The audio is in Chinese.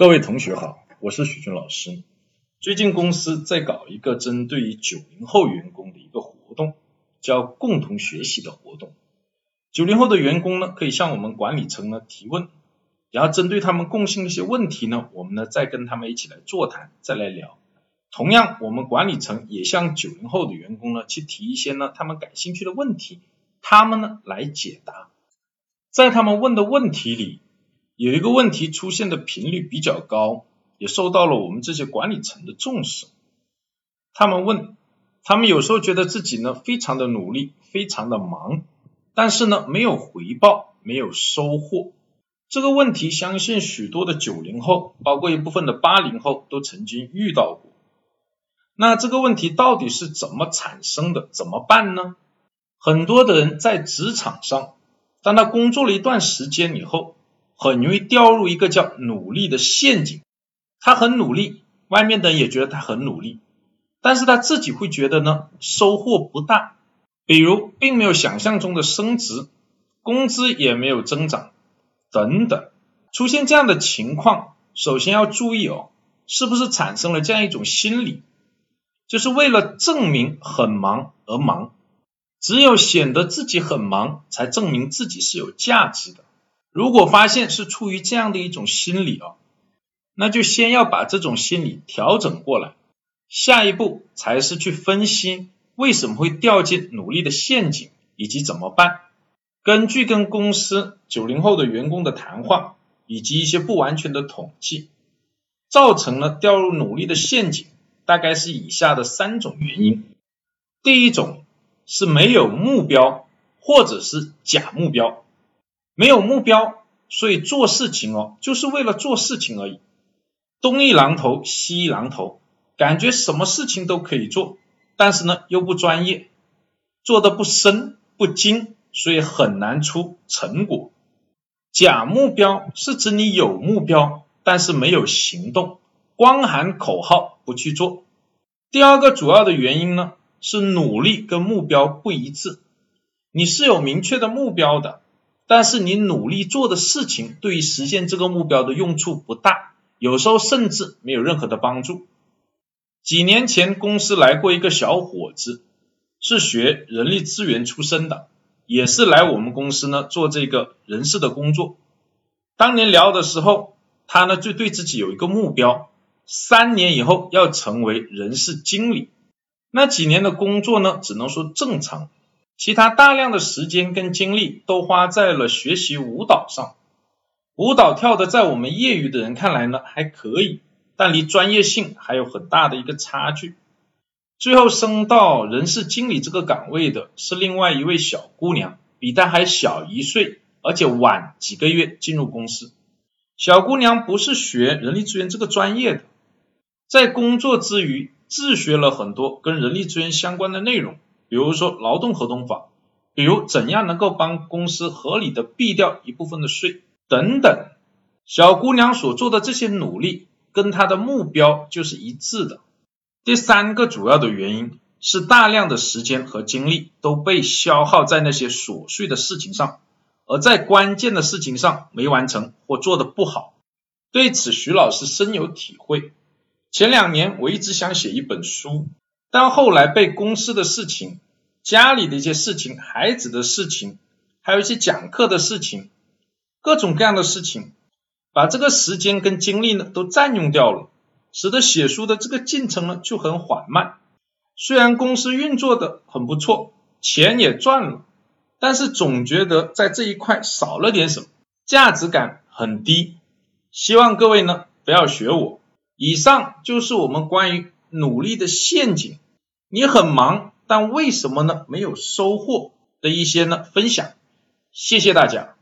各位同学好，我是许军老师。最近公司在搞一个针对于九零后员工的一个活动，叫共同学习的活动。九零后的员工呢，可以向我们管理层呢提问，然后针对他们共性的一些问题呢，我们呢再跟他们一起来座谈，再来聊。同样，我们管理层也向九零后的员工呢去提一些呢他们感兴趣的问题，他们呢来解答。在他们问的问题里。有一个问题出现的频率比较高，也受到了我们这些管理层的重视。他们问，他们有时候觉得自己呢非常的努力，非常的忙，但是呢没有回报，没有收获。这个问题，相信许多的九零后，包括一部分的八零后，都曾经遇到过。那这个问题到底是怎么产生的？怎么办呢？很多的人在职场上，当他工作了一段时间以后，很容易掉入一个叫努力的陷阱。他很努力，外面的人也觉得他很努力，但是他自己会觉得呢，收获不大。比如，并没有想象中的升职，工资也没有增长，等等。出现这样的情况，首先要注意哦，是不是产生了这样一种心理，就是为了证明很忙而忙，只有显得自己很忙，才证明自己是有价值的。如果发现是出于这样的一种心理啊，那就先要把这种心理调整过来，下一步才是去分析为什么会掉进努力的陷阱以及怎么办。根据跟公司九零后的员工的谈话以及一些不完全的统计，造成了掉入努力的陷阱，大概是以下的三种原因。第一种是没有目标或者是假目标。没有目标，所以做事情哦，就是为了做事情而已，东一榔头西一榔头，感觉什么事情都可以做，但是呢又不专业，做的不深不精，所以很难出成果。假目标是指你有目标，但是没有行动，光喊口号不去做。第二个主要的原因呢，是努力跟目标不一致，你是有明确的目标的。但是你努力做的事情，对于实现这个目标的用处不大，有时候甚至没有任何的帮助。几年前公司来过一个小伙子，是学人力资源出身的，也是来我们公司呢做这个人事的工作。当年聊的时候，他呢就对自己有一个目标，三年以后要成为人事经理。那几年的工作呢，只能说正常。其他大量的时间跟精力都花在了学习舞蹈上，舞蹈跳的在我们业余的人看来呢还可以，但离专业性还有很大的一个差距。最后升到人事经理这个岗位的是另外一位小姑娘，比她还小一岁，而且晚几个月进入公司。小姑娘不是学人力资源这个专业的，在工作之余自学了很多跟人力资源相关的内容。比如说劳动合同法，比如怎样能够帮公司合理的避掉一部分的税等等。小姑娘所做的这些努力跟她的目标就是一致的。第三个主要的原因是大量的时间和精力都被消耗在那些琐碎的事情上，而在关键的事情上没完成或做的不好。对此，徐老师深有体会。前两年我一直想写一本书。但后来被公司的事情、家里的一些事情、孩子的事情，还有一些讲课的事情，各种各样的事情，把这个时间跟精力呢都占用掉了，使得写书的这个进程呢就很缓慢。虽然公司运作的很不错，钱也赚了，但是总觉得在这一块少了点什么，价值感很低。希望各位呢不要学我。以上就是我们关于。努力的陷阱，你很忙，但为什么呢？没有收获的一些呢分享，谢谢大家。